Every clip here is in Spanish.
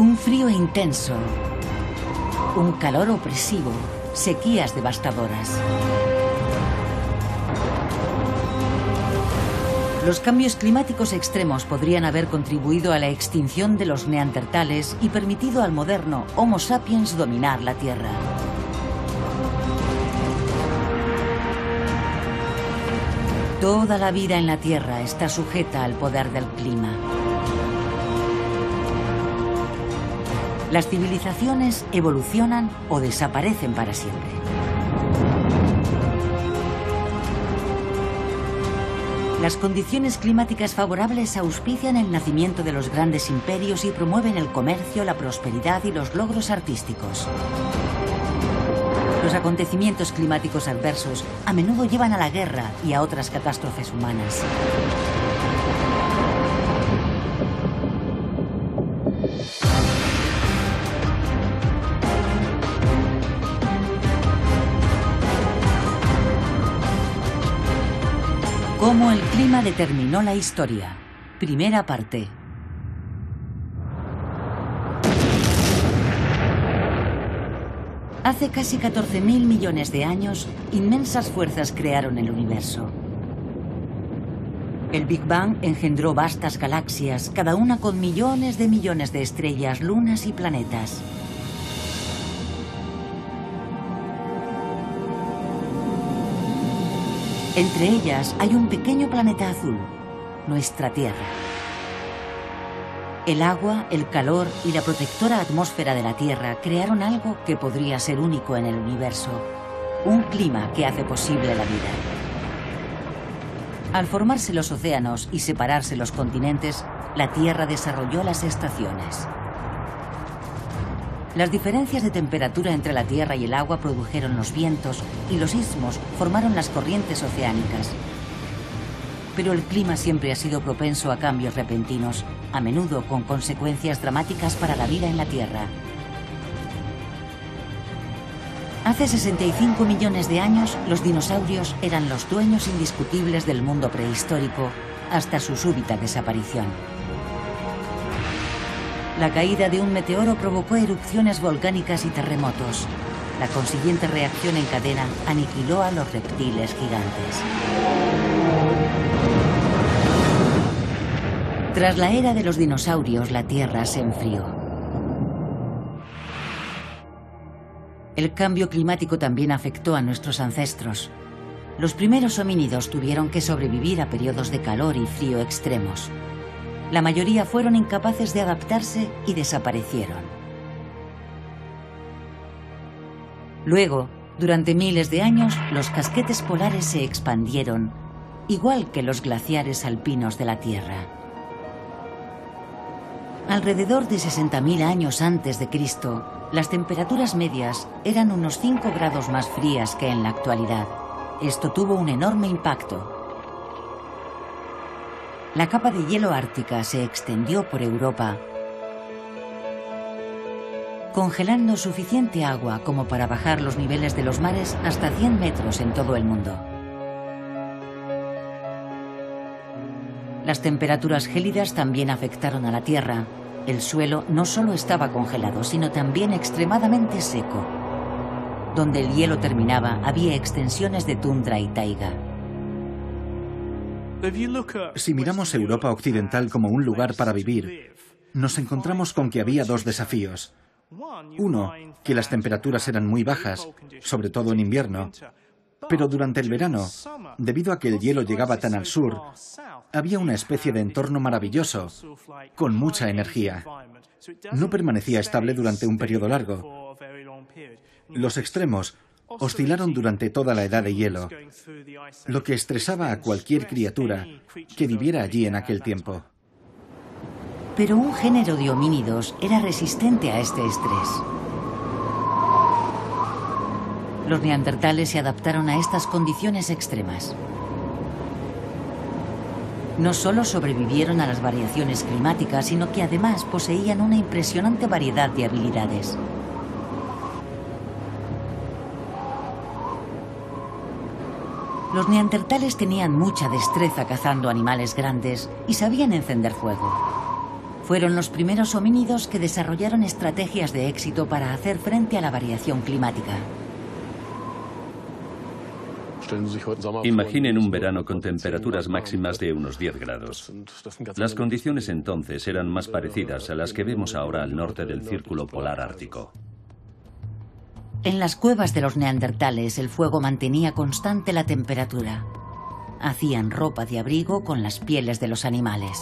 Un frío intenso, un calor opresivo, sequías devastadoras. Los cambios climáticos extremos podrían haber contribuido a la extinción de los neandertales y permitido al moderno Homo sapiens dominar la Tierra. Toda la vida en la Tierra está sujeta al poder del clima. Las civilizaciones evolucionan o desaparecen para siempre. Las condiciones climáticas favorables auspician el nacimiento de los grandes imperios y promueven el comercio, la prosperidad y los logros artísticos. Los acontecimientos climáticos adversos a menudo llevan a la guerra y a otras catástrofes humanas. Determinó la historia. Primera parte. Hace casi 14.000 millones de años, inmensas fuerzas crearon el universo. El Big Bang engendró vastas galaxias, cada una con millones de millones de estrellas, lunas y planetas. Entre ellas hay un pequeño planeta azul, nuestra Tierra. El agua, el calor y la protectora atmósfera de la Tierra crearon algo que podría ser único en el universo, un clima que hace posible la vida. Al formarse los océanos y separarse los continentes, la Tierra desarrolló las estaciones. Las diferencias de temperatura entre la tierra y el agua produjeron los vientos y los istmos formaron las corrientes oceánicas. Pero el clima siempre ha sido propenso a cambios repentinos, a menudo con consecuencias dramáticas para la vida en la Tierra. Hace 65 millones de años, los dinosaurios eran los dueños indiscutibles del mundo prehistórico hasta su súbita desaparición. La caída de un meteoro provocó erupciones volcánicas y terremotos. La consiguiente reacción en cadena aniquiló a los reptiles gigantes. Tras la era de los dinosaurios, la Tierra se enfrió. El cambio climático también afectó a nuestros ancestros. Los primeros homínidos tuvieron que sobrevivir a periodos de calor y frío extremos. La mayoría fueron incapaces de adaptarse y desaparecieron. Luego, durante miles de años, los casquetes polares se expandieron, igual que los glaciares alpinos de la Tierra. Alrededor de 60.000 años antes de Cristo, las temperaturas medias eran unos 5 grados más frías que en la actualidad. Esto tuvo un enorme impacto la capa de hielo ártica se extendió por Europa, congelando suficiente agua como para bajar los niveles de los mares hasta 100 metros en todo el mundo. Las temperaturas gélidas también afectaron a la Tierra. El suelo no solo estaba congelado, sino también extremadamente seco. Donde el hielo terminaba había extensiones de tundra y taiga. Si miramos Europa Occidental como un lugar para vivir, nos encontramos con que había dos desafíos. Uno, que las temperaturas eran muy bajas, sobre todo en invierno, pero durante el verano, debido a que el hielo llegaba tan al sur, había una especie de entorno maravilloso, con mucha energía. No permanecía estable durante un periodo largo. Los extremos oscilaron durante toda la edad de hielo, lo que estresaba a cualquier criatura que viviera allí en aquel tiempo. Pero un género de homínidos era resistente a este estrés. Los neandertales se adaptaron a estas condiciones extremas. No solo sobrevivieron a las variaciones climáticas, sino que además poseían una impresionante variedad de habilidades. Los neandertales tenían mucha destreza cazando animales grandes y sabían encender fuego. Fueron los primeros homínidos que desarrollaron estrategias de éxito para hacer frente a la variación climática. Imaginen un verano con temperaturas máximas de unos 10 grados. Las condiciones entonces eran más parecidas a las que vemos ahora al norte del Círculo Polar Ártico. En las cuevas de los neandertales el fuego mantenía constante la temperatura. Hacían ropa de abrigo con las pieles de los animales.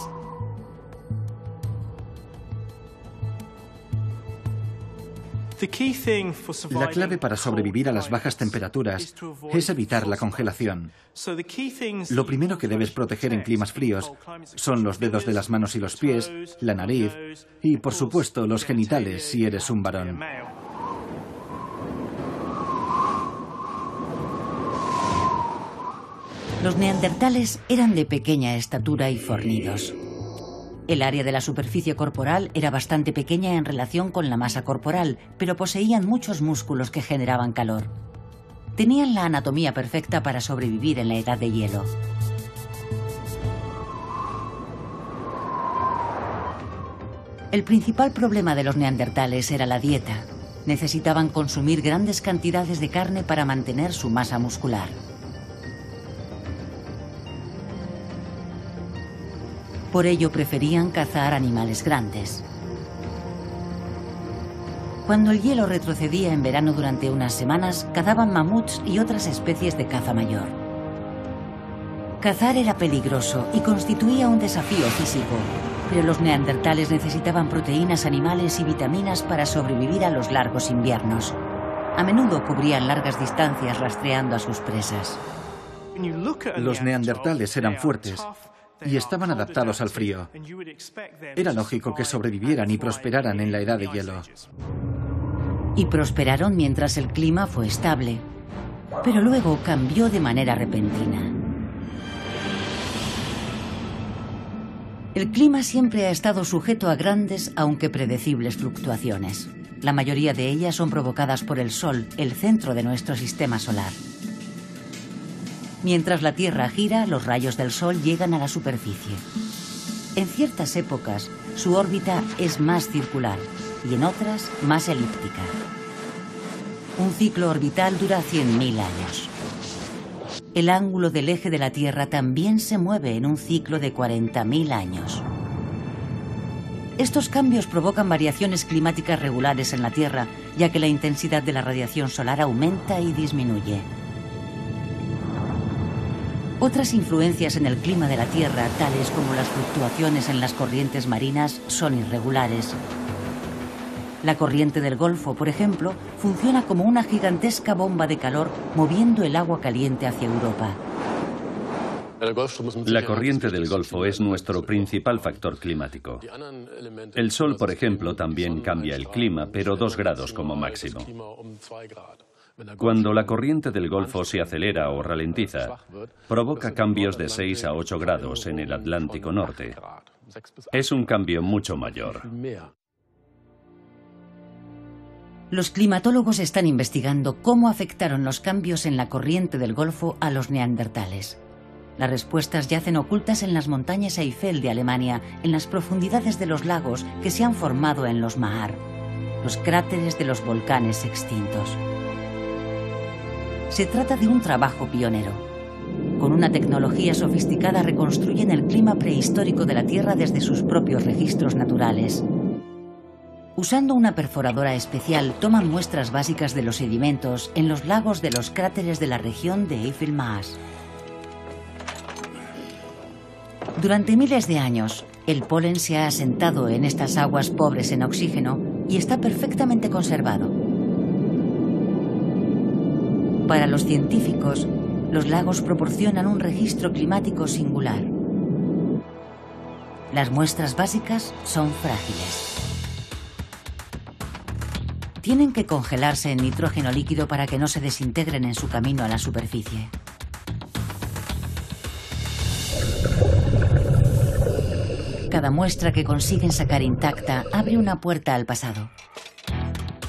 La clave para sobrevivir a las bajas temperaturas es evitar la congelación. Lo primero que debes proteger en climas fríos son los dedos de las manos y los pies, la nariz y, por supuesto, los genitales si eres un varón. Los neandertales eran de pequeña estatura y fornidos. El área de la superficie corporal era bastante pequeña en relación con la masa corporal, pero poseían muchos músculos que generaban calor. Tenían la anatomía perfecta para sobrevivir en la edad de hielo. El principal problema de los neandertales era la dieta. Necesitaban consumir grandes cantidades de carne para mantener su masa muscular. Por ello preferían cazar animales grandes. Cuando el hielo retrocedía en verano durante unas semanas, cazaban mamuts y otras especies de caza mayor. Cazar era peligroso y constituía un desafío físico, pero los neandertales necesitaban proteínas animales y vitaminas para sobrevivir a los largos inviernos. A menudo cubrían largas distancias rastreando a sus presas. Los neandertales eran fuertes, y estaban adaptados al frío. Era lógico que sobrevivieran y prosperaran en la edad de hielo. Y prosperaron mientras el clima fue estable, pero luego cambió de manera repentina. El clima siempre ha estado sujeto a grandes, aunque predecibles fluctuaciones. La mayoría de ellas son provocadas por el Sol, el centro de nuestro sistema solar. Mientras la Tierra gira, los rayos del Sol llegan a la superficie. En ciertas épocas, su órbita es más circular y en otras más elíptica. Un ciclo orbital dura 100.000 años. El ángulo del eje de la Tierra también se mueve en un ciclo de 40.000 años. Estos cambios provocan variaciones climáticas regulares en la Tierra, ya que la intensidad de la radiación solar aumenta y disminuye. Otras influencias en el clima de la Tierra, tales como las fluctuaciones en las corrientes marinas, son irregulares. La corriente del Golfo, por ejemplo, funciona como una gigantesca bomba de calor moviendo el agua caliente hacia Europa. La corriente del Golfo es nuestro principal factor climático. El Sol, por ejemplo, también cambia el clima, pero dos grados como máximo. Cuando la corriente del Golfo se acelera o ralentiza, provoca cambios de 6 a 8 grados en el Atlántico Norte. Es un cambio mucho mayor. Los climatólogos están investigando cómo afectaron los cambios en la corriente del Golfo a los neandertales. Las respuestas yacen ocultas en las montañas Eiffel de Alemania, en las profundidades de los lagos que se han formado en los Mahar, los cráteres de los volcanes extintos. Se trata de un trabajo pionero. Con una tecnología sofisticada reconstruyen el clima prehistórico de la Tierra desde sus propios registros naturales. Usando una perforadora especial, toman muestras básicas de los sedimentos en los lagos de los cráteres de la región de Eiffel-Maas. Durante miles de años, el polen se ha asentado en estas aguas pobres en oxígeno y está perfectamente conservado. Para los científicos, los lagos proporcionan un registro climático singular. Las muestras básicas son frágiles. Tienen que congelarse en nitrógeno líquido para que no se desintegren en su camino a la superficie. Cada muestra que consiguen sacar intacta abre una puerta al pasado.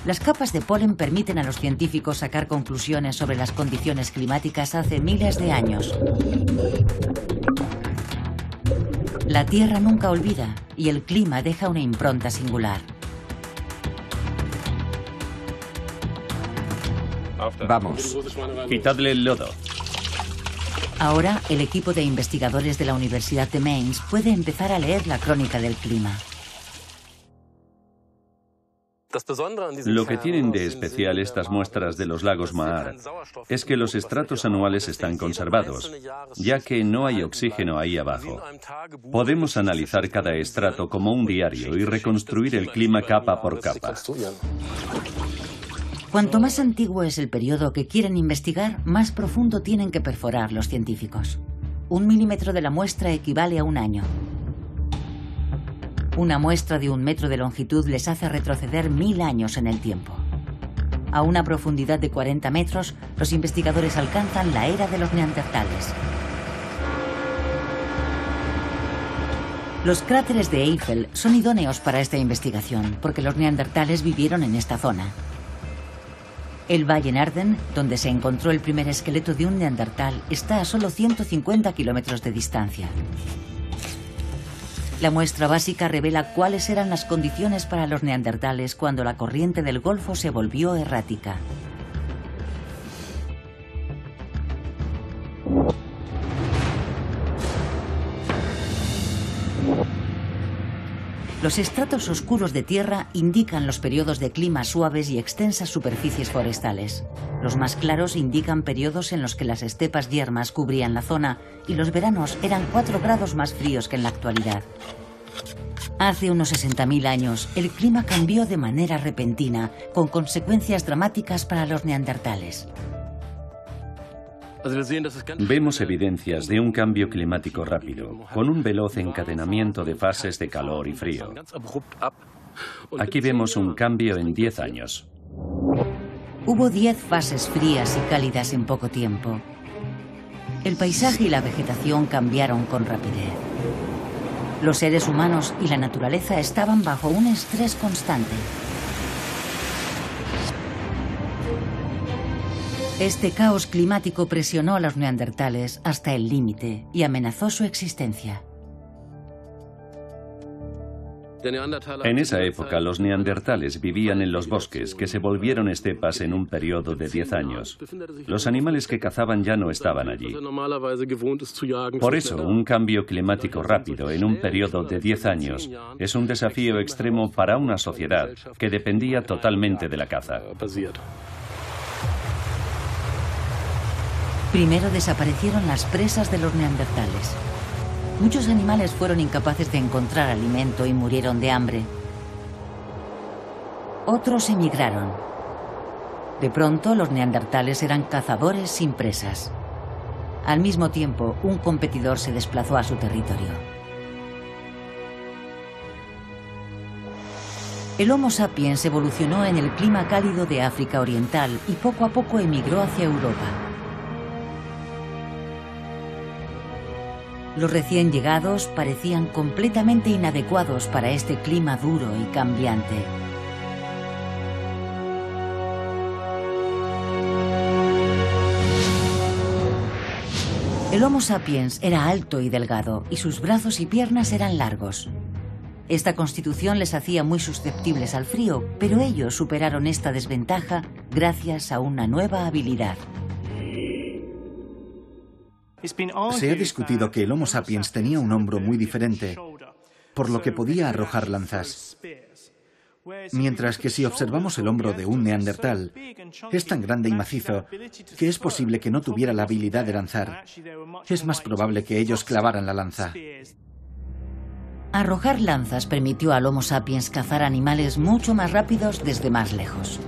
Las capas de polen permiten a los científicos sacar conclusiones sobre las condiciones climáticas hace miles de años. La Tierra nunca olvida y el clima deja una impronta singular. Vamos. Quitadle el lodo. Ahora, el equipo de investigadores de la Universidad de Mainz puede empezar a leer la crónica del clima. Lo que tienen de especial estas muestras de los lagos Maar es que los estratos anuales están conservados, ya que no hay oxígeno ahí abajo. Podemos analizar cada estrato como un diario y reconstruir el clima capa por capa. Cuanto más antiguo es el periodo que quieren investigar, más profundo tienen que perforar los científicos. Un milímetro de la muestra equivale a un año. Una muestra de un metro de longitud les hace retroceder mil años en el tiempo. A una profundidad de 40 metros, los investigadores alcanzan la era de los neandertales. Los cráteres de Eiffel son idóneos para esta investigación porque los neandertales vivieron en esta zona. El Valle Narden, donde se encontró el primer esqueleto de un neandertal, está a solo 150 kilómetros de distancia. La muestra básica revela cuáles eran las condiciones para los neandertales cuando la corriente del Golfo se volvió errática. Los estratos oscuros de tierra indican los periodos de clima suaves y extensas superficies forestales. Los más claros indican periodos en los que las estepas yermas cubrían la zona y los veranos eran 4 grados más fríos que en la actualidad. Hace unos 60.000 años, el clima cambió de manera repentina, con consecuencias dramáticas para los neandertales. Vemos evidencias de un cambio climático rápido, con un veloz encadenamiento de fases de calor y frío. Aquí vemos un cambio en 10 años. Hubo 10 fases frías y cálidas en poco tiempo. El paisaje y la vegetación cambiaron con rapidez. Los seres humanos y la naturaleza estaban bajo un estrés constante. Este caos climático presionó a los neandertales hasta el límite y amenazó su existencia. En esa época los neandertales vivían en los bosques que se volvieron estepas en un periodo de 10 años. Los animales que cazaban ya no estaban allí. Por eso, un cambio climático rápido en un periodo de 10 años es un desafío extremo para una sociedad que dependía totalmente de la caza. Primero desaparecieron las presas de los neandertales. Muchos animales fueron incapaces de encontrar alimento y murieron de hambre. Otros emigraron. De pronto, los neandertales eran cazadores sin presas. Al mismo tiempo, un competidor se desplazó a su territorio. El Homo sapiens evolucionó en el clima cálido de África Oriental y poco a poco emigró hacia Europa. Los recién llegados parecían completamente inadecuados para este clima duro y cambiante. El Homo sapiens era alto y delgado y sus brazos y piernas eran largos. Esta constitución les hacía muy susceptibles al frío, pero ellos superaron esta desventaja gracias a una nueva habilidad. Se ha discutido que el Homo sapiens tenía un hombro muy diferente, por lo que podía arrojar lanzas. Mientras que si observamos el hombro de un neandertal, es tan grande y macizo que es posible que no tuviera la habilidad de lanzar. Es más probable que ellos clavaran la lanza. Arrojar lanzas permitió al Homo sapiens cazar animales mucho más rápidos desde más lejos.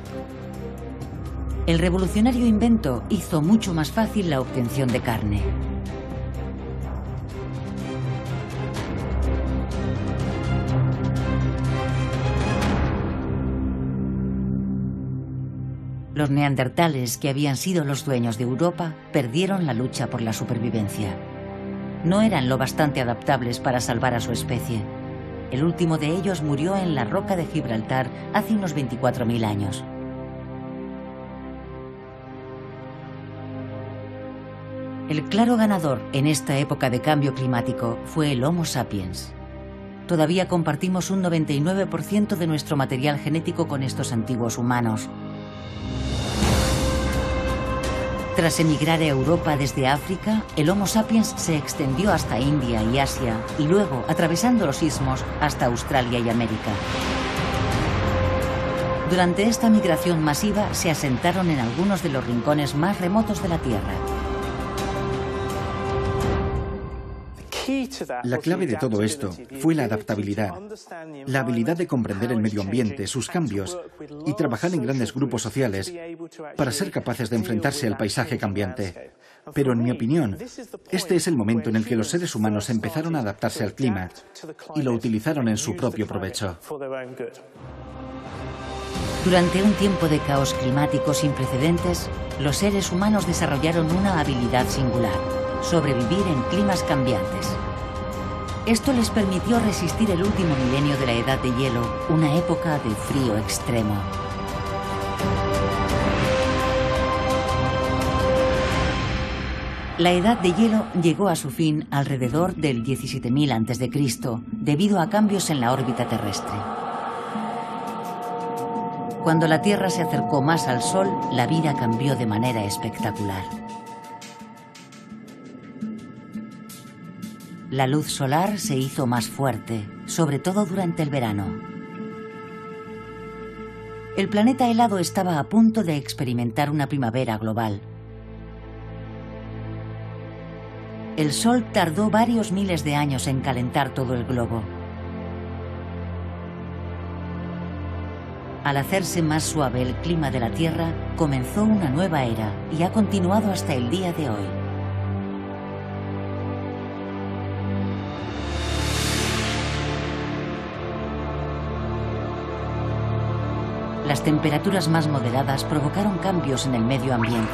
El revolucionario invento hizo mucho más fácil la obtención de carne. Los neandertales, que habían sido los dueños de Europa, perdieron la lucha por la supervivencia. No eran lo bastante adaptables para salvar a su especie. El último de ellos murió en la roca de Gibraltar hace unos 24.000 años. El claro ganador en esta época de cambio climático fue el Homo sapiens. Todavía compartimos un 99% de nuestro material genético con estos antiguos humanos. Tras emigrar a Europa desde África, el Homo sapiens se extendió hasta India y Asia y luego, atravesando los istmos, hasta Australia y América. Durante esta migración masiva se asentaron en algunos de los rincones más remotos de la Tierra. La clave de todo esto fue la adaptabilidad, la habilidad de comprender el medio ambiente, sus cambios y trabajar en grandes grupos sociales para ser capaces de enfrentarse al paisaje cambiante. Pero en mi opinión, este es el momento en el que los seres humanos empezaron a adaptarse al clima y lo utilizaron en su propio provecho. Durante un tiempo de caos climático sin precedentes, los seres humanos desarrollaron una habilidad singular, sobrevivir en climas cambiantes. Esto les permitió resistir el último milenio de la Edad de Hielo, una época de frío extremo. La Edad de Hielo llegó a su fin alrededor del 17.000 a.C., debido a cambios en la órbita terrestre. Cuando la Tierra se acercó más al Sol, la vida cambió de manera espectacular. La luz solar se hizo más fuerte, sobre todo durante el verano. El planeta helado estaba a punto de experimentar una primavera global. El Sol tardó varios miles de años en calentar todo el globo. Al hacerse más suave el clima de la Tierra, comenzó una nueva era y ha continuado hasta el día de hoy. Las temperaturas más moderadas provocaron cambios en el medio ambiente.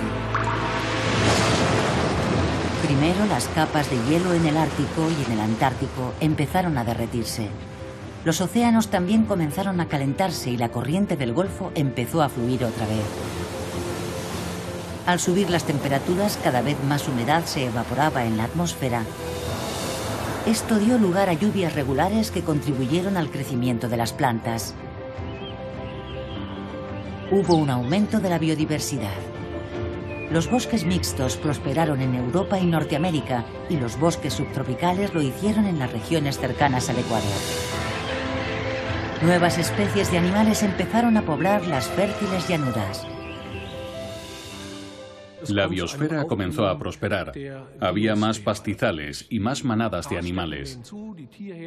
Primero, las capas de hielo en el Ártico y en el Antártico empezaron a derretirse. Los océanos también comenzaron a calentarse y la corriente del Golfo empezó a fluir otra vez. Al subir las temperaturas, cada vez más humedad se evaporaba en la atmósfera. Esto dio lugar a lluvias regulares que contribuyeron al crecimiento de las plantas. Hubo un aumento de la biodiversidad. Los bosques mixtos prosperaron en Europa y Norteamérica y los bosques subtropicales lo hicieron en las regiones cercanas al Ecuador. Nuevas especies de animales empezaron a poblar las fértiles llanuras. La biosfera comenzó a prosperar. Había más pastizales y más manadas de animales.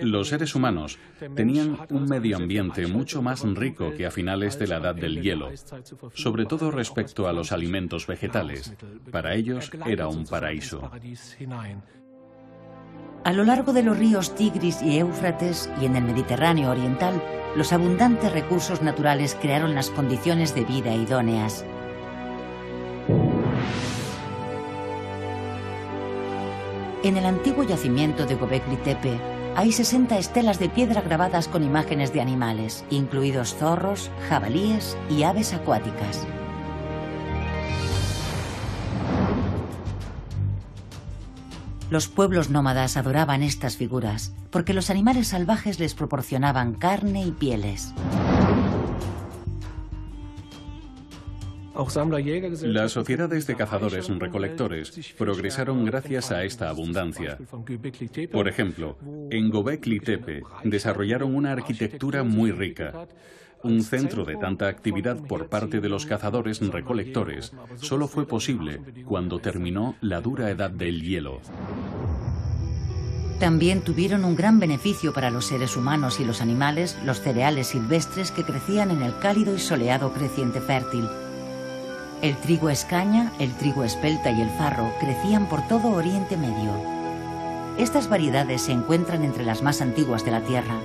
Los seres humanos tenían un medio ambiente mucho más rico que a finales de la edad del hielo, sobre todo respecto a los alimentos vegetales. Para ellos era un paraíso. A lo largo de los ríos Tigris y Éufrates y en el Mediterráneo oriental, los abundantes recursos naturales crearon las condiciones de vida idóneas. En el antiguo yacimiento de Gobekli Tepe hay 60 estelas de piedra grabadas con imágenes de animales, incluidos zorros, jabalíes y aves acuáticas. Los pueblos nómadas adoraban estas figuras porque los animales salvajes les proporcionaban carne y pieles. Las sociedades de cazadores-recolectores progresaron gracias a esta abundancia. Por ejemplo, en Gobekli Tepe desarrollaron una arquitectura muy rica. Un centro de tanta actividad por parte de los cazadores-recolectores solo fue posible cuando terminó la dura edad del hielo. También tuvieron un gran beneficio para los seres humanos y los animales los cereales silvestres que crecían en el cálido y soleado creciente fértil. El trigo escaña, el trigo espelta y el farro crecían por todo Oriente Medio. Estas variedades se encuentran entre las más antiguas de la tierra.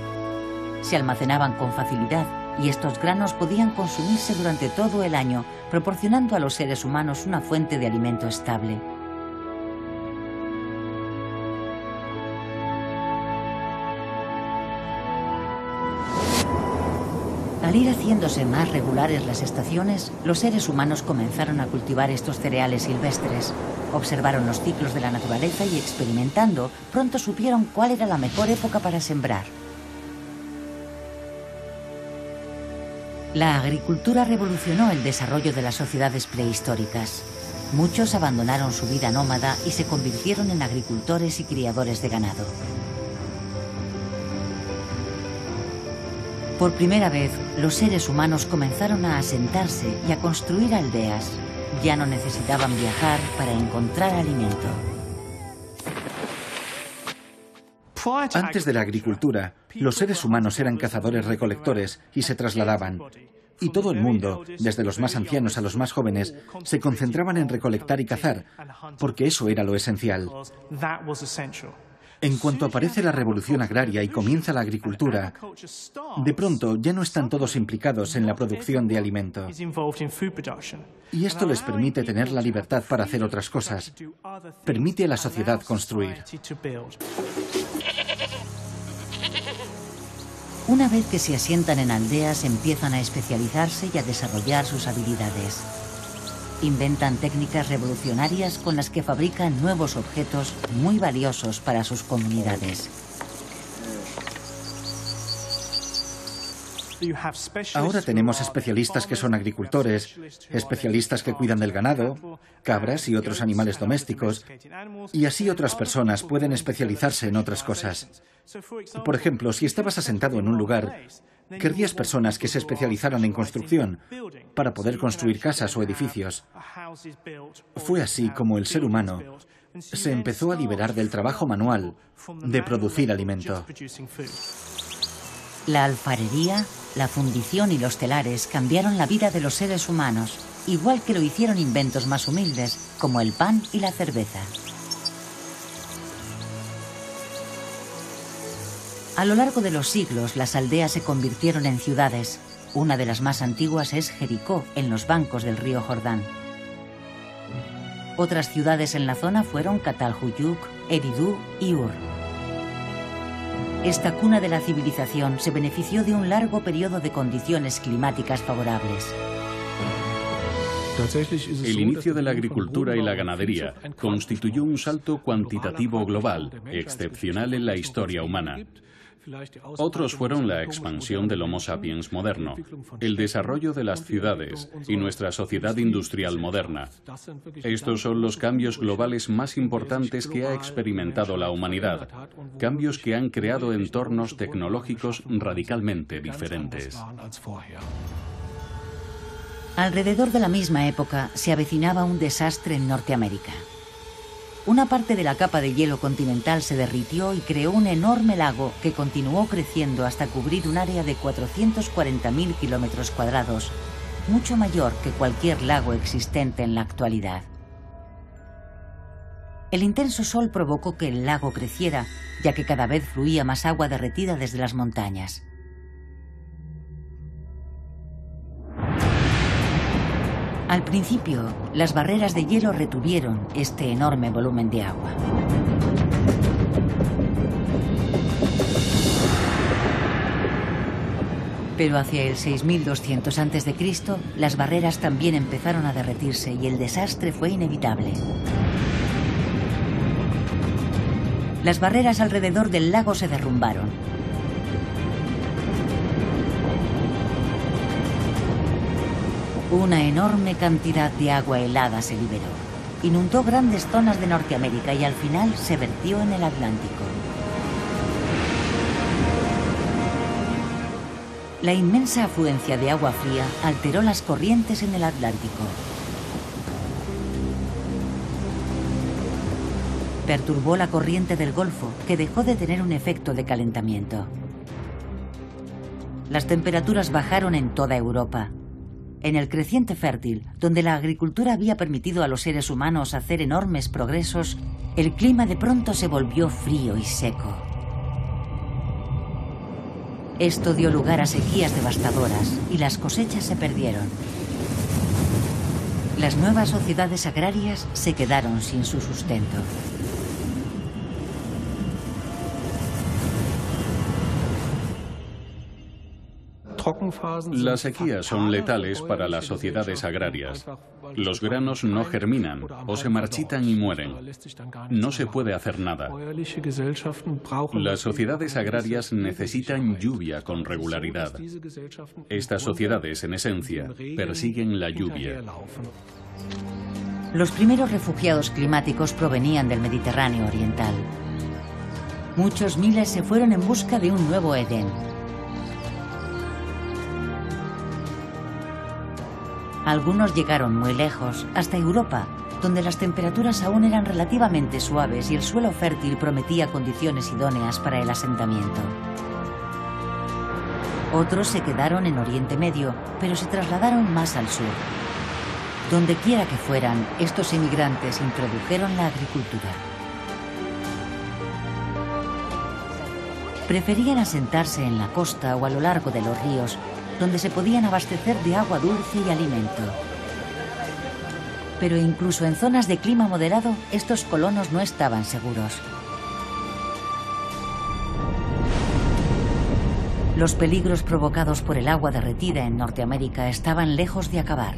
Se almacenaban con facilidad y estos granos podían consumirse durante todo el año, proporcionando a los seres humanos una fuente de alimento estable. Ir haciéndose más regulares las estaciones, los seres humanos comenzaron a cultivar estos cereales silvestres. Observaron los ciclos de la naturaleza y experimentando, pronto supieron cuál era la mejor época para sembrar. La agricultura revolucionó el desarrollo de las sociedades prehistóricas. Muchos abandonaron su vida nómada y se convirtieron en agricultores y criadores de ganado. Por primera vez, los seres humanos comenzaron a asentarse y a construir aldeas. Ya no necesitaban viajar para encontrar alimento. Antes de la agricultura, los seres humanos eran cazadores-recolectores y se trasladaban. Y todo el mundo, desde los más ancianos a los más jóvenes, se concentraban en recolectar y cazar, porque eso era lo esencial. En cuanto aparece la revolución agraria y comienza la agricultura, de pronto ya no están todos implicados en la producción de alimento. Y esto les permite tener la libertad para hacer otras cosas. Permite a la sociedad construir. Una vez que se asientan en aldeas, empiezan a especializarse y a desarrollar sus habilidades. Inventan técnicas revolucionarias con las que fabrican nuevos objetos muy valiosos para sus comunidades. Ahora tenemos especialistas que son agricultores, especialistas que cuidan del ganado, cabras y otros animales domésticos, y así otras personas pueden especializarse en otras cosas. Por ejemplo, si estabas asentado en un lugar, querrías personas que se especializaran en construcción para poder construir casas o edificios. Fue así como el ser humano se empezó a liberar del trabajo manual de producir alimento. La alfarería, la fundición y los telares cambiaron la vida de los seres humanos, igual que lo hicieron inventos más humildes, como el pan y la cerveza. A lo largo de los siglos, las aldeas se convirtieron en ciudades. Una de las más antiguas es Jericó, en los bancos del río Jordán. Otras ciudades en la zona fueron Catalhuyuk, Eridú y Ur. Esta cuna de la civilización se benefició de un largo periodo de condiciones climáticas favorables. El inicio de la agricultura y la ganadería constituyó un salto cuantitativo global, excepcional en la historia humana. Otros fueron la expansión del Homo sapiens moderno, el desarrollo de las ciudades y nuestra sociedad industrial moderna. Estos son los cambios globales más importantes que ha experimentado la humanidad, cambios que han creado entornos tecnológicos radicalmente diferentes. Alrededor de la misma época se avecinaba un desastre en Norteamérica. Una parte de la capa de hielo continental se derritió y creó un enorme lago que continuó creciendo hasta cubrir un área de 440.000 kilómetros cuadrados, mucho mayor que cualquier lago existente en la actualidad. El intenso sol provocó que el lago creciera, ya que cada vez fluía más agua derretida desde las montañas. Al principio, las barreras de hielo retuvieron este enorme volumen de agua. Pero hacia el 6200 a.C., las barreras también empezaron a derretirse y el desastre fue inevitable. Las barreras alrededor del lago se derrumbaron Una enorme cantidad de agua helada se liberó. Inundó grandes zonas de Norteamérica y al final se vertió en el Atlántico. La inmensa afluencia de agua fría alteró las corrientes en el Atlántico. Perturbó la corriente del Golfo, que dejó de tener un efecto de calentamiento. Las temperaturas bajaron en toda Europa, en el creciente fértil, donde la agricultura había permitido a los seres humanos hacer enormes progresos, el clima de pronto se volvió frío y seco. Esto dio lugar a sequías devastadoras y las cosechas se perdieron. Las nuevas sociedades agrarias se quedaron sin su sustento. Las sequías son letales para las sociedades agrarias. Los granos no germinan o se marchitan y mueren. No se puede hacer nada. Las sociedades agrarias necesitan lluvia con regularidad. Estas sociedades, en esencia, persiguen la lluvia. Los primeros refugiados climáticos provenían del Mediterráneo oriental. Muchos miles se fueron en busca de un nuevo Edén. Algunos llegaron muy lejos, hasta Europa, donde las temperaturas aún eran relativamente suaves y el suelo fértil prometía condiciones idóneas para el asentamiento. Otros se quedaron en Oriente Medio, pero se trasladaron más al sur. Donde quiera que fueran, estos inmigrantes introdujeron la agricultura. Preferían asentarse en la costa o a lo largo de los ríos, donde se podían abastecer de agua dulce y alimento. Pero incluso en zonas de clima moderado, estos colonos no estaban seguros. Los peligros provocados por el agua derretida en Norteamérica estaban lejos de acabar.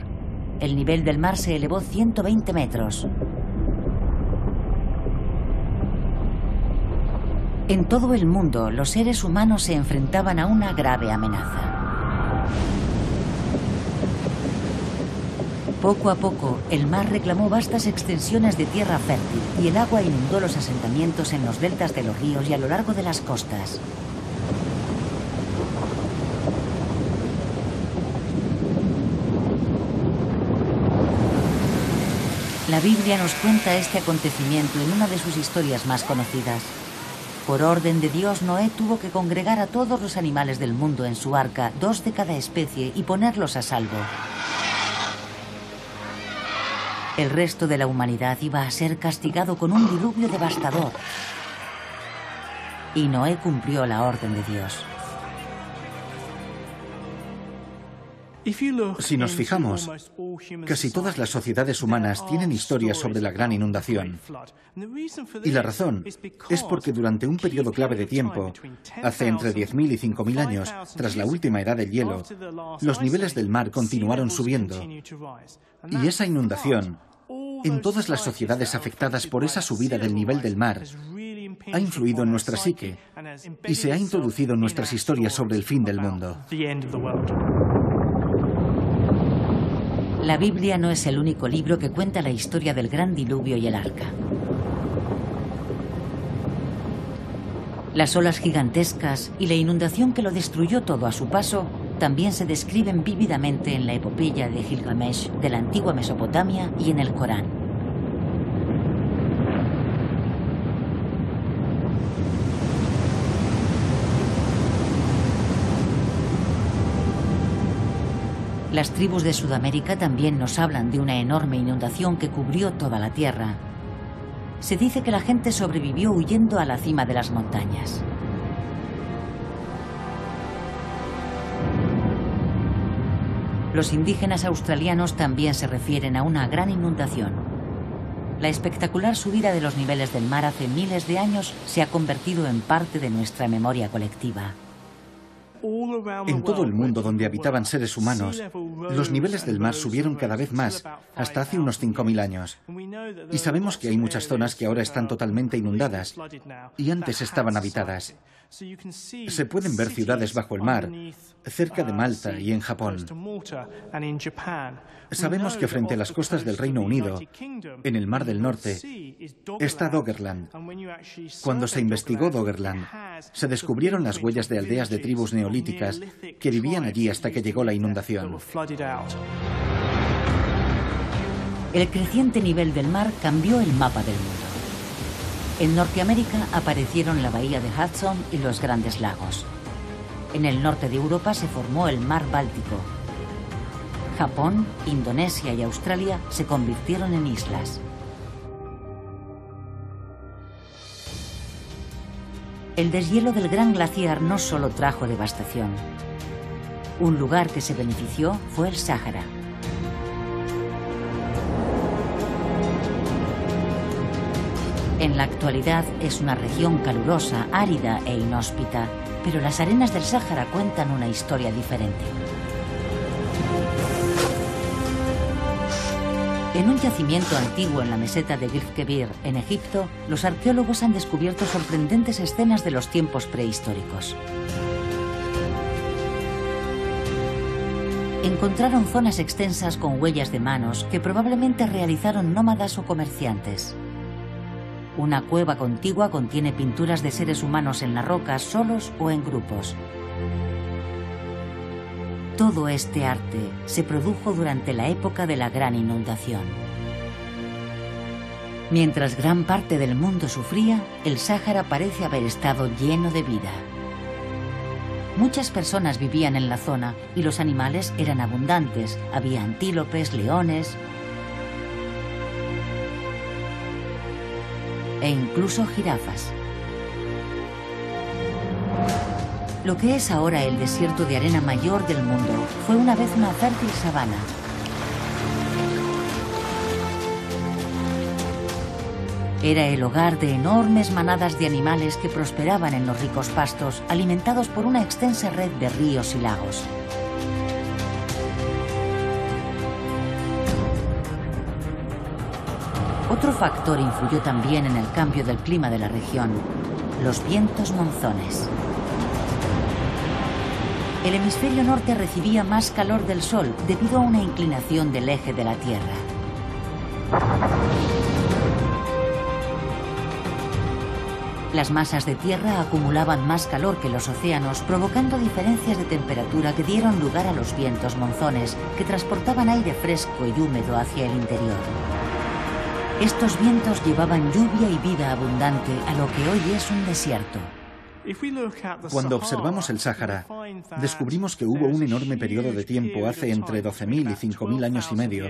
El nivel del mar se elevó 120 metros. En todo el mundo, los seres humanos se enfrentaban a una grave amenaza. Poco a poco, el mar reclamó vastas extensiones de tierra fértil y el agua inundó los asentamientos en los deltas de los ríos y a lo largo de las costas. La Biblia nos cuenta este acontecimiento en una de sus historias más conocidas. Por orden de Dios, Noé tuvo que congregar a todos los animales del mundo en su arca, dos de cada especie, y ponerlos a salvo. El resto de la humanidad iba a ser castigado con un diluvio devastador. Y Noé cumplió la orden de Dios. Si nos fijamos, casi todas las sociedades humanas tienen historias sobre la gran inundación. Y la razón es porque durante un periodo clave de tiempo, hace entre 10.000 y 5.000 años, tras la última edad del hielo, los niveles del mar continuaron subiendo. Y esa inundación, en todas las sociedades afectadas por esa subida del nivel del mar, ha influido en nuestra psique y se ha introducido en nuestras historias sobre el fin del mundo. La Biblia no es el único libro que cuenta la historia del gran diluvio y el arca. Las olas gigantescas y la inundación que lo destruyó todo a su paso también se describen vívidamente en la epopeya de Gilgamesh de la antigua Mesopotamia y en el Corán. Las tribus de Sudamérica también nos hablan de una enorme inundación que cubrió toda la tierra. Se dice que la gente sobrevivió huyendo a la cima de las montañas. Los indígenas australianos también se refieren a una gran inundación. La espectacular subida de los niveles del mar hace miles de años se ha convertido en parte de nuestra memoria colectiva. En todo el mundo donde habitaban seres humanos, los niveles del mar subieron cada vez más, hasta hace unos 5.000 años. Y sabemos que hay muchas zonas que ahora están totalmente inundadas y antes estaban habitadas. Se pueden ver ciudades bajo el mar, cerca de Malta y en Japón. Sabemos que frente a las costas del Reino Unido, en el Mar del Norte, está Doggerland. Cuando se investigó Doggerland, se descubrieron las huellas de aldeas de tribus neolíticas que vivían allí hasta que llegó la inundación. El creciente nivel del mar cambió el mapa del mundo. En Norteamérica aparecieron la bahía de Hudson y los grandes lagos. En el norte de Europa se formó el mar Báltico. Japón, Indonesia y Australia se convirtieron en islas. El deshielo del gran glaciar no solo trajo devastación. Un lugar que se benefició fue el Sáhara. En la actualidad es una región calurosa, árida e inhóspita, Pero las arenas del Sáhara cuentan una historia diferente. En un yacimiento antiguo en la meseta de Kebir, en Egipto, los arqueólogos han descubierto sorprendentes escenas de los tiempos prehistóricos. Encontraron zonas extensas con huellas de manos que probablemente realizaron nómadas o comerciantes. Una cueva contigua contiene pinturas de seres humanos en la roca, solos o en grupos. Todo este arte se produjo durante la época de la gran inundación. Mientras gran parte del mundo sufría, el Sáhara parece haber estado lleno de vida. Muchas personas vivían en la zona y los animales eran abundantes. Había antílopes, leones, e incluso jirafas. Lo que es ahora el desierto de arena mayor del mundo fue una vez una fértil sabana. Era el hogar de enormes manadas de animales que prosperaban en los ricos pastos, alimentados por una extensa red de ríos y lagos. Otro factor influyó también en el cambio del clima de la región, los vientos monzones. El hemisferio norte recibía más calor del sol debido a una inclinación del eje de la Tierra. Las masas de tierra acumulaban más calor que los océanos, provocando diferencias de temperatura que dieron lugar a los vientos monzones, que transportaban aire fresco y húmedo hacia el interior. Estos vientos llevaban lluvia y vida abundante a lo que hoy es un desierto. Cuando observamos el Sáhara, descubrimos que hubo un enorme periodo de tiempo hace entre 12.000 y 5.000 años y medio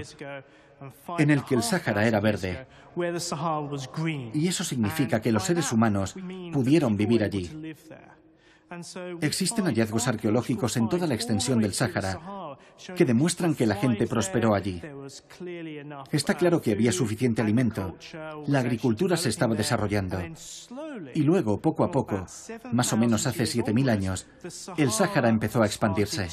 en el que el Sáhara era verde. Y eso significa que los seres humanos pudieron vivir allí. Existen hallazgos arqueológicos en toda la extensión del Sáhara que demuestran que la gente prosperó allí. Está claro que había suficiente alimento. La agricultura se estaba desarrollando. Y luego, poco a poco, más o menos hace 7.000 años, el Sáhara empezó a expandirse.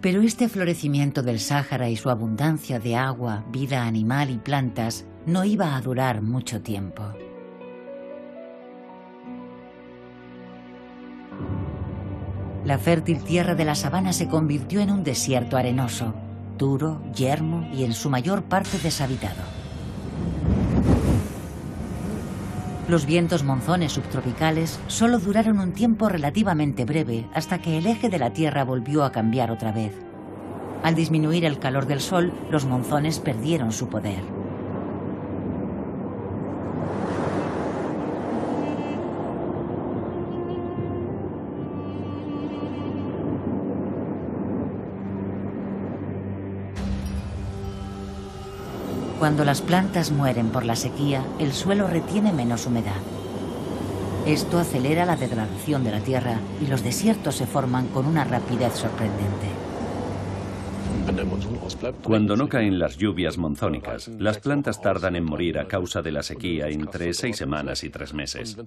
Pero este florecimiento del Sáhara y su abundancia de agua, vida animal y plantas no iba a durar mucho tiempo. La fértil tierra de la sabana se convirtió en un desierto arenoso, duro, yermo y en su mayor parte deshabitado. Los vientos monzones subtropicales solo duraron un tiempo relativamente breve hasta que el eje de la Tierra volvió a cambiar otra vez. Al disminuir el calor del sol, los monzones perdieron su poder. Cuando las plantas mueren por la sequía, el suelo retiene menos humedad. Esto acelera la degradación de la tierra y los desiertos se forman con una rapidez sorprendente. Cuando no caen las lluvias monzónicas, las plantas tardan en morir a causa de la sequía entre seis semanas y tres meses.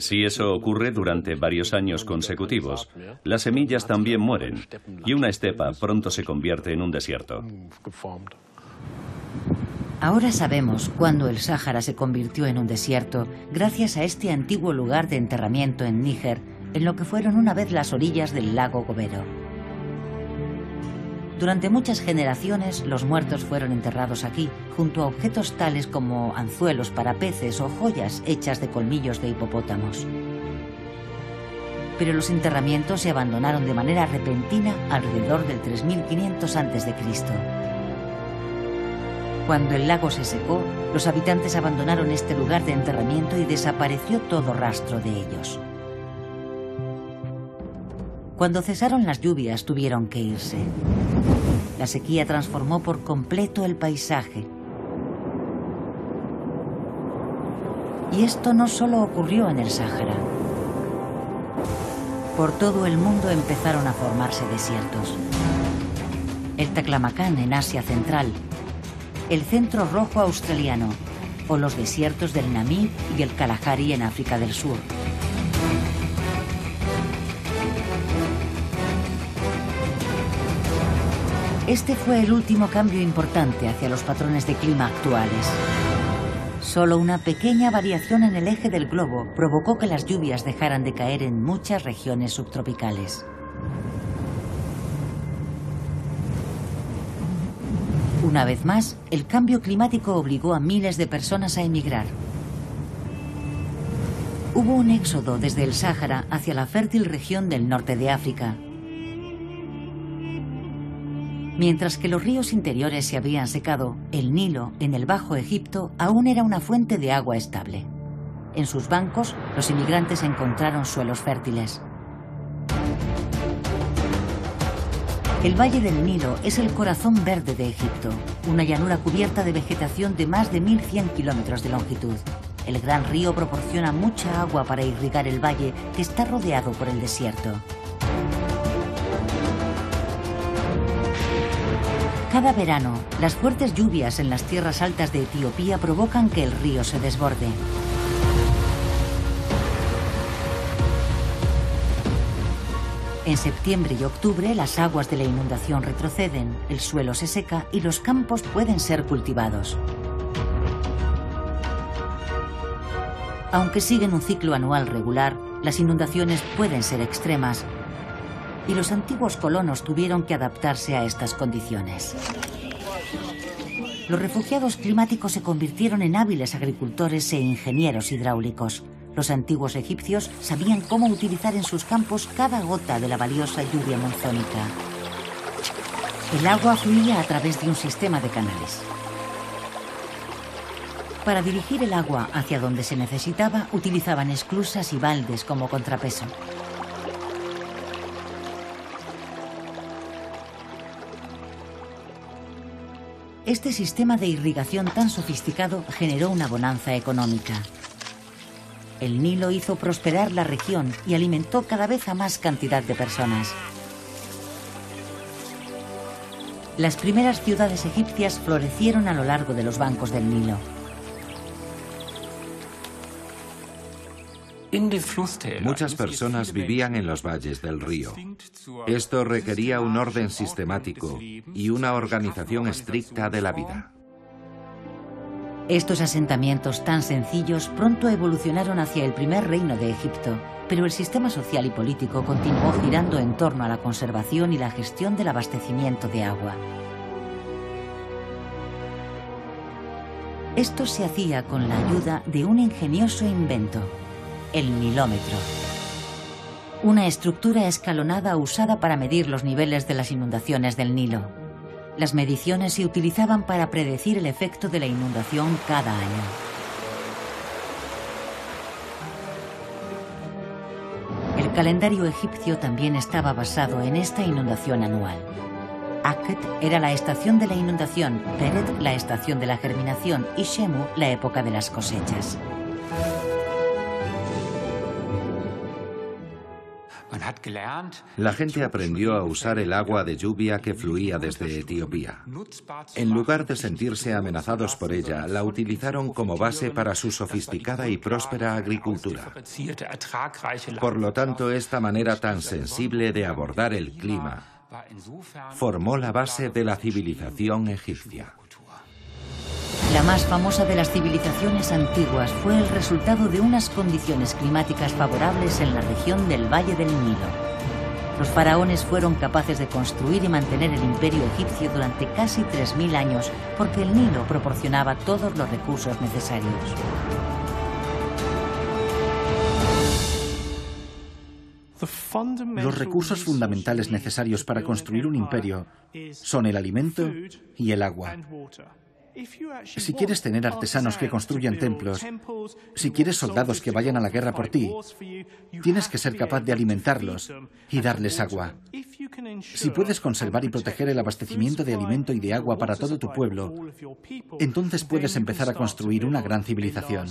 Si eso ocurre durante varios años consecutivos, las semillas también mueren y una estepa pronto se convierte en un desierto. Ahora sabemos cuándo el Sáhara se convirtió en un desierto gracias a este antiguo lugar de enterramiento en Níger, en lo que fueron una vez las orillas del lago Gobero. Durante muchas generaciones los muertos fueron enterrados aquí, junto a objetos tales como anzuelos para peces o joyas hechas de colmillos de hipopótamos. Pero los enterramientos se abandonaron de manera repentina alrededor del 3500 a.C. Cuando el lago se secó, los habitantes abandonaron este lugar de enterramiento y desapareció todo rastro de ellos. Cuando cesaron las lluvias tuvieron que irse. La sequía transformó por completo el paisaje. Y esto no solo ocurrió en el Sáhara. Por todo el mundo empezaron a formarse desiertos. El Taclamacán en Asia Central el centro rojo australiano, o los desiertos del Namib y el Kalahari en África del Sur. Este fue el último cambio importante hacia los patrones de clima actuales. Solo una pequeña variación en el eje del globo provocó que las lluvias dejaran de caer en muchas regiones subtropicales. Una vez más, el cambio climático obligó a miles de personas a emigrar. Hubo un éxodo desde el Sáhara hacia la fértil región del norte de África. Mientras que los ríos interiores se habían secado, el Nilo, en el Bajo Egipto, aún era una fuente de agua estable. En sus bancos, los inmigrantes encontraron suelos fértiles. El Valle del Nilo es el corazón verde de Egipto, una llanura cubierta de vegetación de más de 1.100 kilómetros de longitud. El gran río proporciona mucha agua para irrigar el valle que está rodeado por el desierto. Cada verano, las fuertes lluvias en las tierras altas de Etiopía provocan que el río se desborde. En septiembre y octubre las aguas de la inundación retroceden, el suelo se seca y los campos pueden ser cultivados. Aunque siguen un ciclo anual regular, las inundaciones pueden ser extremas y los antiguos colonos tuvieron que adaptarse a estas condiciones. Los refugiados climáticos se convirtieron en hábiles agricultores e ingenieros hidráulicos. Los antiguos egipcios sabían cómo utilizar en sus campos cada gota de la valiosa lluvia monzónica. El agua fluía a través de un sistema de canales. Para dirigir el agua hacia donde se necesitaba, utilizaban esclusas y baldes como contrapeso. Este sistema de irrigación tan sofisticado generó una bonanza económica. El Nilo hizo prosperar la región y alimentó cada vez a más cantidad de personas. Las primeras ciudades egipcias florecieron a lo largo de los bancos del Nilo. Muchas personas vivían en los valles del río. Esto requería un orden sistemático y una organización estricta de la vida. Estos asentamientos tan sencillos pronto evolucionaron hacia el primer reino de Egipto, pero el sistema social y político continuó girando en torno a la conservación y la gestión del abastecimiento de agua. Esto se hacía con la ayuda de un ingenioso invento, el nilómetro. Una estructura escalonada usada para medir los niveles de las inundaciones del Nilo. Las mediciones se utilizaban para predecir el efecto de la inundación cada año. El calendario egipcio también estaba basado en esta inundación anual. Akhet era la estación de la inundación, Peret la estación de la germinación y Shemu la época de las cosechas. La gente aprendió a usar el agua de lluvia que fluía desde Etiopía. En lugar de sentirse amenazados por ella, la utilizaron como base para su sofisticada y próspera agricultura. Por lo tanto, esta manera tan sensible de abordar el clima formó la base de la civilización egipcia. La más famosa de las civilizaciones antiguas fue el resultado de unas condiciones climáticas favorables en la región del Valle del Nilo. Los faraones fueron capaces de construir y mantener el imperio egipcio durante casi 3.000 años porque el Nilo proporcionaba todos los recursos necesarios. Los recursos fundamentales necesarios para construir un imperio son el alimento y el agua. Si quieres tener artesanos que construyan templos, si quieres soldados que vayan a la guerra por ti, tienes que ser capaz de alimentarlos y darles agua. Si puedes conservar y proteger el abastecimiento de alimento y de agua para todo tu pueblo, entonces puedes empezar a construir una gran civilización.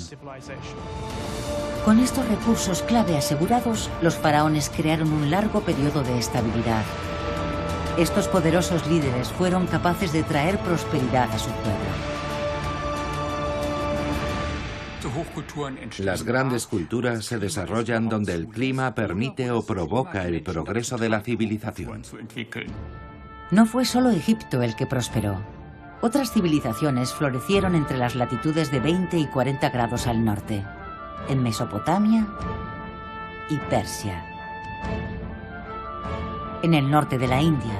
Con estos recursos clave asegurados, los faraones crearon un largo periodo de estabilidad. Estos poderosos líderes fueron capaces de traer prosperidad a su pueblo. Las grandes culturas se desarrollan donde el clima permite o provoca el progreso de la civilización. No fue solo Egipto el que prosperó. Otras civilizaciones florecieron entre las latitudes de 20 y 40 grados al norte, en Mesopotamia y Persia, en el norte de la India,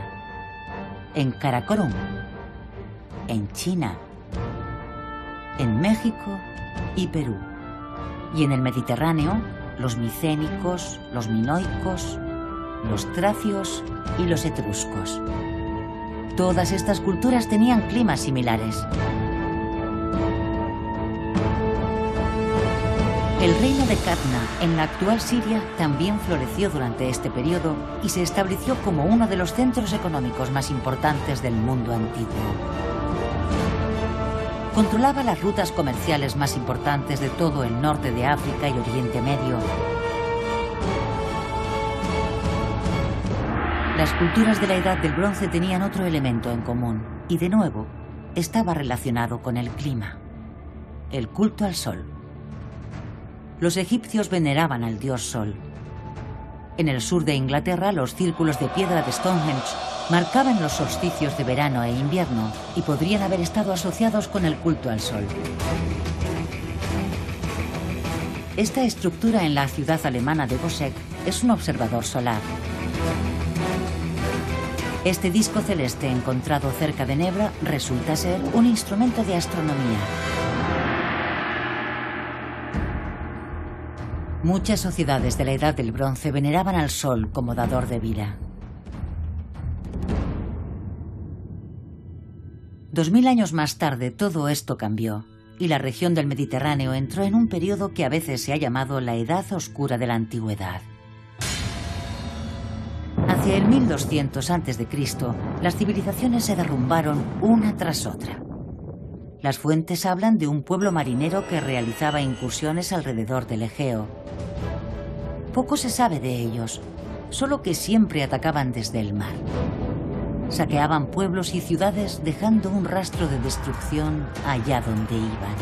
en Karakorum, en China, en México y Perú. Y en el Mediterráneo, los micénicos, los minoicos, los tracios y los etruscos. Todas estas culturas tenían climas similares. El reino de Katna, en la actual Siria, también floreció durante este periodo y se estableció como uno de los centros económicos más importantes del mundo antiguo. Controlaba las rutas comerciales más importantes de todo el norte de África y Oriente Medio. Las culturas de la Edad del Bronce tenían otro elemento en común y de nuevo estaba relacionado con el clima, el culto al sol. Los egipcios veneraban al dios Sol. En el sur de Inglaterra, los círculos de piedra de Stonehenge marcaban los solsticios de verano e invierno y podrían haber estado asociados con el culto al Sol. Esta estructura en la ciudad alemana de Bosek es un observador solar. Este disco celeste encontrado cerca de Nebra resulta ser un instrumento de astronomía. Muchas sociedades de la Edad del Bronce veneraban al Sol como dador de vida. Dos mil años más tarde todo esto cambió y la región del Mediterráneo entró en un periodo que a veces se ha llamado la Edad Oscura de la Antigüedad. Hacia el 1200 a.C., las civilizaciones se derrumbaron una tras otra. Las fuentes hablan de un pueblo marinero que realizaba incursiones alrededor del Egeo. Poco se sabe de ellos, solo que siempre atacaban desde el mar. Saqueaban pueblos y ciudades dejando un rastro de destrucción allá donde iban.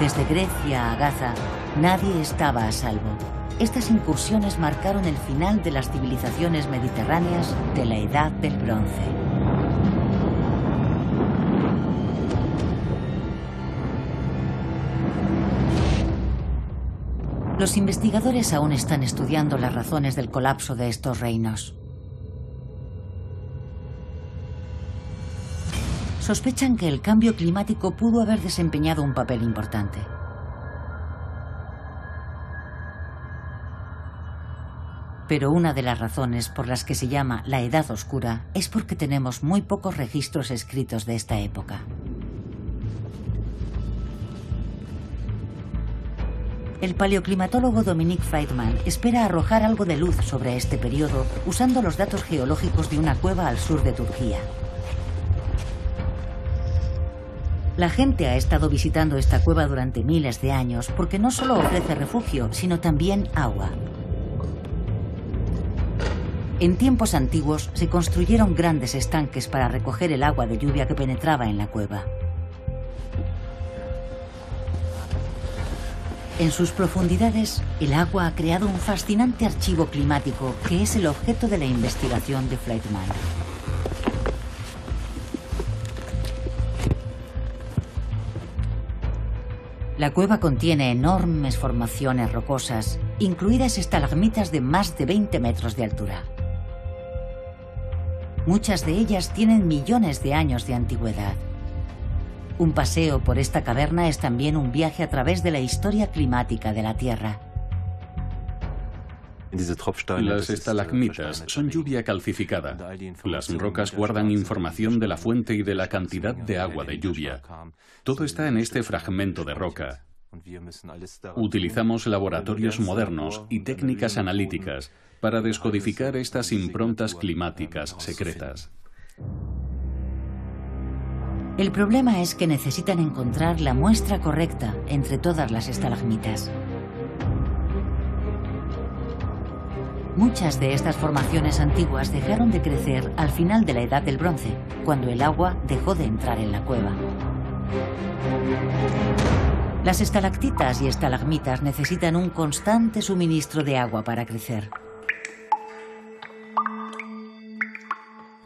Desde Grecia a Gaza, nadie estaba a salvo. Estas incursiones marcaron el final de las civilizaciones mediterráneas de la Edad del Bronce. Los investigadores aún están estudiando las razones del colapso de estos reinos. Sospechan que el cambio climático pudo haber desempeñado un papel importante. Pero una de las razones por las que se llama la Edad Oscura es porque tenemos muy pocos registros escritos de esta época. El paleoclimatólogo Dominique Friedman espera arrojar algo de luz sobre este periodo usando los datos geológicos de una cueva al sur de Turquía. La gente ha estado visitando esta cueva durante miles de años porque no solo ofrece refugio, sino también agua. En tiempos antiguos se construyeron grandes estanques para recoger el agua de lluvia que penetraba en la cueva. En sus profundidades, el agua ha creado un fascinante archivo climático que es el objeto de la investigación de Flightman. La cueva contiene enormes formaciones rocosas, incluidas estalagmitas de más de 20 metros de altura. Muchas de ellas tienen millones de años de antigüedad. Un paseo por esta caverna es también un viaje a través de la historia climática de la Tierra. Las estalagmitas son lluvia calcificada. Las rocas guardan información de la fuente y de la cantidad de agua de lluvia. Todo está en este fragmento de roca. Utilizamos laboratorios modernos y técnicas analíticas para descodificar estas improntas climáticas secretas. El problema es que necesitan encontrar la muestra correcta entre todas las estalagmitas. Muchas de estas formaciones antiguas dejaron de crecer al final de la Edad del Bronce, cuando el agua dejó de entrar en la cueva. Las estalactitas y estalagmitas necesitan un constante suministro de agua para crecer.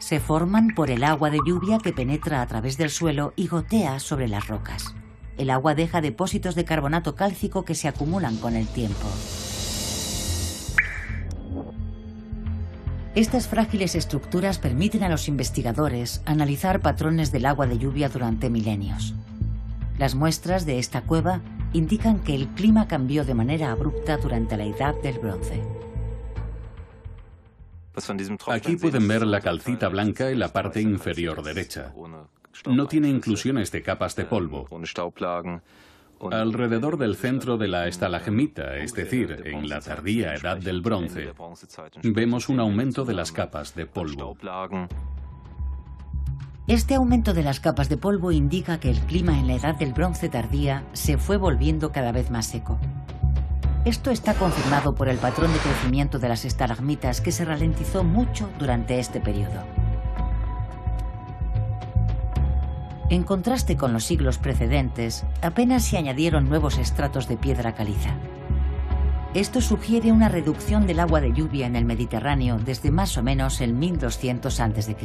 Se forman por el agua de lluvia que penetra a través del suelo y gotea sobre las rocas. El agua deja depósitos de carbonato cálcico que se acumulan con el tiempo. Estas frágiles estructuras permiten a los investigadores analizar patrones del agua de lluvia durante milenios. Las muestras de esta cueva indican que el clima cambió de manera abrupta durante la Edad del Bronce. Aquí pueden ver la calcita blanca en la parte inferior derecha. No tiene inclusiones de capas de polvo. Alrededor del centro de la estalagmita, es decir, en la tardía edad del bronce, vemos un aumento de las capas de polvo. Este aumento de las capas de polvo indica que el clima en la edad del bronce tardía se fue volviendo cada vez más seco. Esto está confirmado por el patrón de crecimiento de las estalagmitas que se ralentizó mucho durante este periodo. En contraste con los siglos precedentes, apenas se añadieron nuevos estratos de piedra caliza. Esto sugiere una reducción del agua de lluvia en el Mediterráneo desde más o menos el 1200 a.C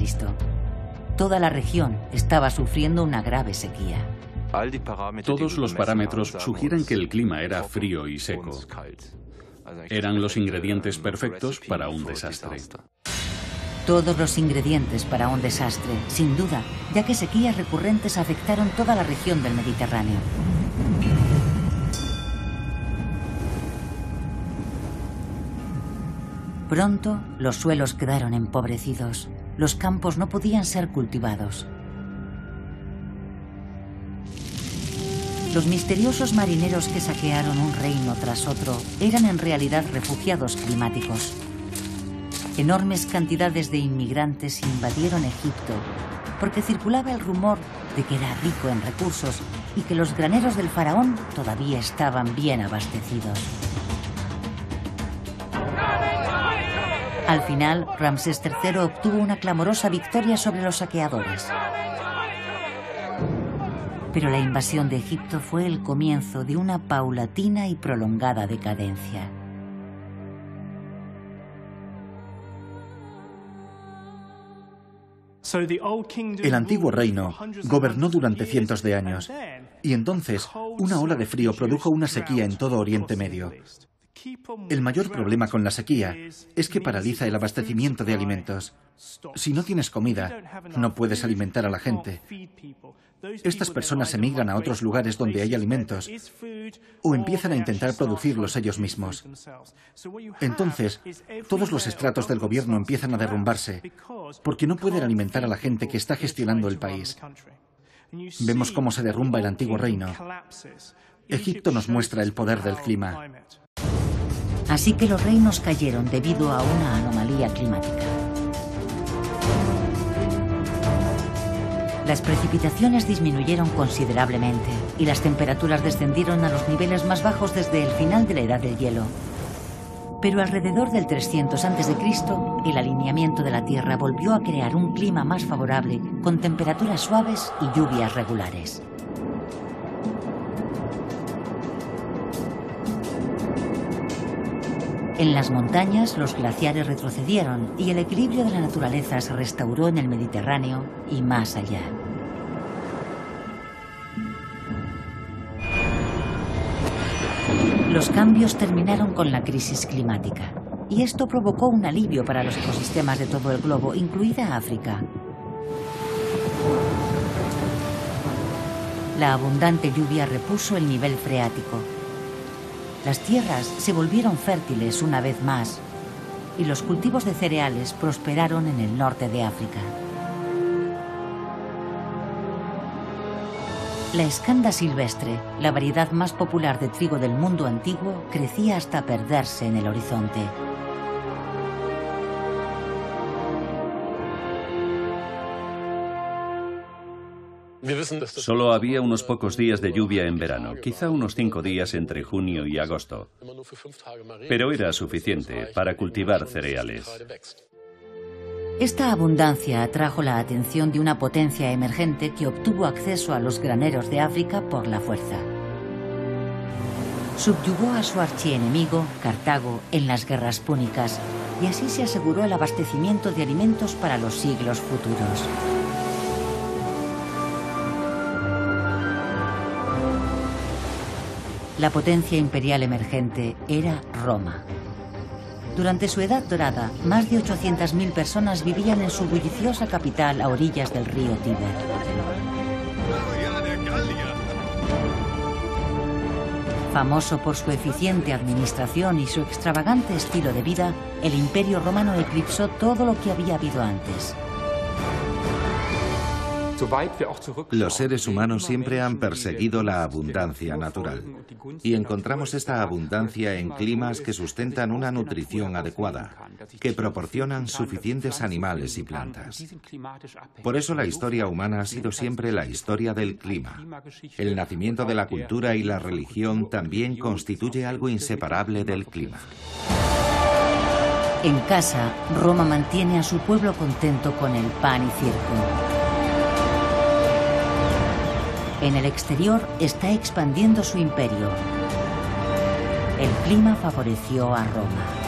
toda la región estaba sufriendo una grave sequía. Todos los parámetros sugieren que el clima era frío y seco. Eran los ingredientes perfectos para un desastre. Todos los ingredientes para un desastre, sin duda, ya que sequías recurrentes afectaron toda la región del Mediterráneo. Pronto, los suelos quedaron empobrecidos los campos no podían ser cultivados. Los misteriosos marineros que saquearon un reino tras otro eran en realidad refugiados climáticos. Enormes cantidades de inmigrantes invadieron Egipto porque circulaba el rumor de que era rico en recursos y que los graneros del faraón todavía estaban bien abastecidos. Al final, Ramsés III obtuvo una clamorosa victoria sobre los saqueadores. Pero la invasión de Egipto fue el comienzo de una paulatina y prolongada decadencia. El antiguo reino gobernó durante cientos de años y entonces una ola de frío produjo una sequía en todo Oriente Medio. El mayor problema con la sequía es que paraliza el abastecimiento de alimentos. Si no tienes comida, no puedes alimentar a la gente. Estas personas emigran a otros lugares donde hay alimentos o empiezan a intentar producirlos ellos mismos. Entonces, todos los estratos del gobierno empiezan a derrumbarse porque no pueden alimentar a la gente que está gestionando el país. Vemos cómo se derrumba el antiguo reino. Egipto nos muestra el poder del clima. Así que los reinos cayeron debido a una anomalía climática. Las precipitaciones disminuyeron considerablemente y las temperaturas descendieron a los niveles más bajos desde el final de la Edad del Hielo. Pero alrededor del 300 a.C., el alineamiento de la Tierra volvió a crear un clima más favorable, con temperaturas suaves y lluvias regulares. En las montañas los glaciares retrocedieron y el equilibrio de la naturaleza se restauró en el Mediterráneo y más allá. Los cambios terminaron con la crisis climática y esto provocó un alivio para los ecosistemas de todo el globo, incluida África. La abundante lluvia repuso el nivel freático las tierras se volvieron fértiles una vez más y los cultivos de cereales prosperaron en el norte de África. La escanda silvestre, la variedad más popular de trigo del mundo antiguo, crecía hasta perderse en el horizonte. Solo había unos pocos días de lluvia en verano, quizá unos cinco días entre junio y agosto. Pero era suficiente para cultivar cereales. Esta abundancia atrajo la atención de una potencia emergente que obtuvo acceso a los graneros de África por la fuerza. Subyugó a su archienemigo, Cartago, en las guerras púnicas y así se aseguró el abastecimiento de alimentos para los siglos futuros. La potencia imperial emergente era Roma. Durante su edad dorada, más de 800.000 personas vivían en su bulliciosa capital a orillas del río Tíber. Famoso por su eficiente administración y su extravagante estilo de vida, el imperio romano eclipsó todo lo que había habido antes. Los seres humanos siempre han perseguido la abundancia natural y encontramos esta abundancia en climas que sustentan una nutrición adecuada, que proporcionan suficientes animales y plantas. Por eso la historia humana ha sido siempre la historia del clima. El nacimiento de la cultura y la religión también constituye algo inseparable del clima. En casa, Roma mantiene a su pueblo contento con el pan y circo. En el exterior está expandiendo su imperio. El clima favoreció a Roma.